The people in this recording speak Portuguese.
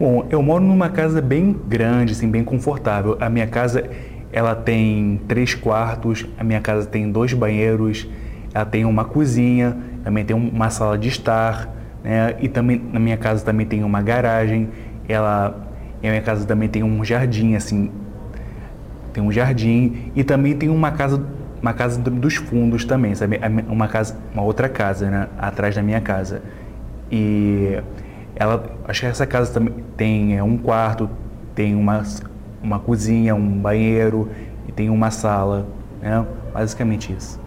Bom, eu moro numa casa bem grande, assim, bem confortável. A minha casa, ela tem três quartos, a minha casa tem dois banheiros, ela tem uma cozinha, também tem uma sala de estar, né? E também na minha casa também tem uma garagem. Ela, a minha casa também tem um jardim, assim, tem um jardim e também tem uma casa, uma casa dos fundos também, sabe? Uma casa, uma outra casa, né? Atrás da minha casa. E ela, acho que essa casa também tem é, um quarto, tem uma, uma cozinha, um banheiro e tem uma sala, né? Basicamente isso.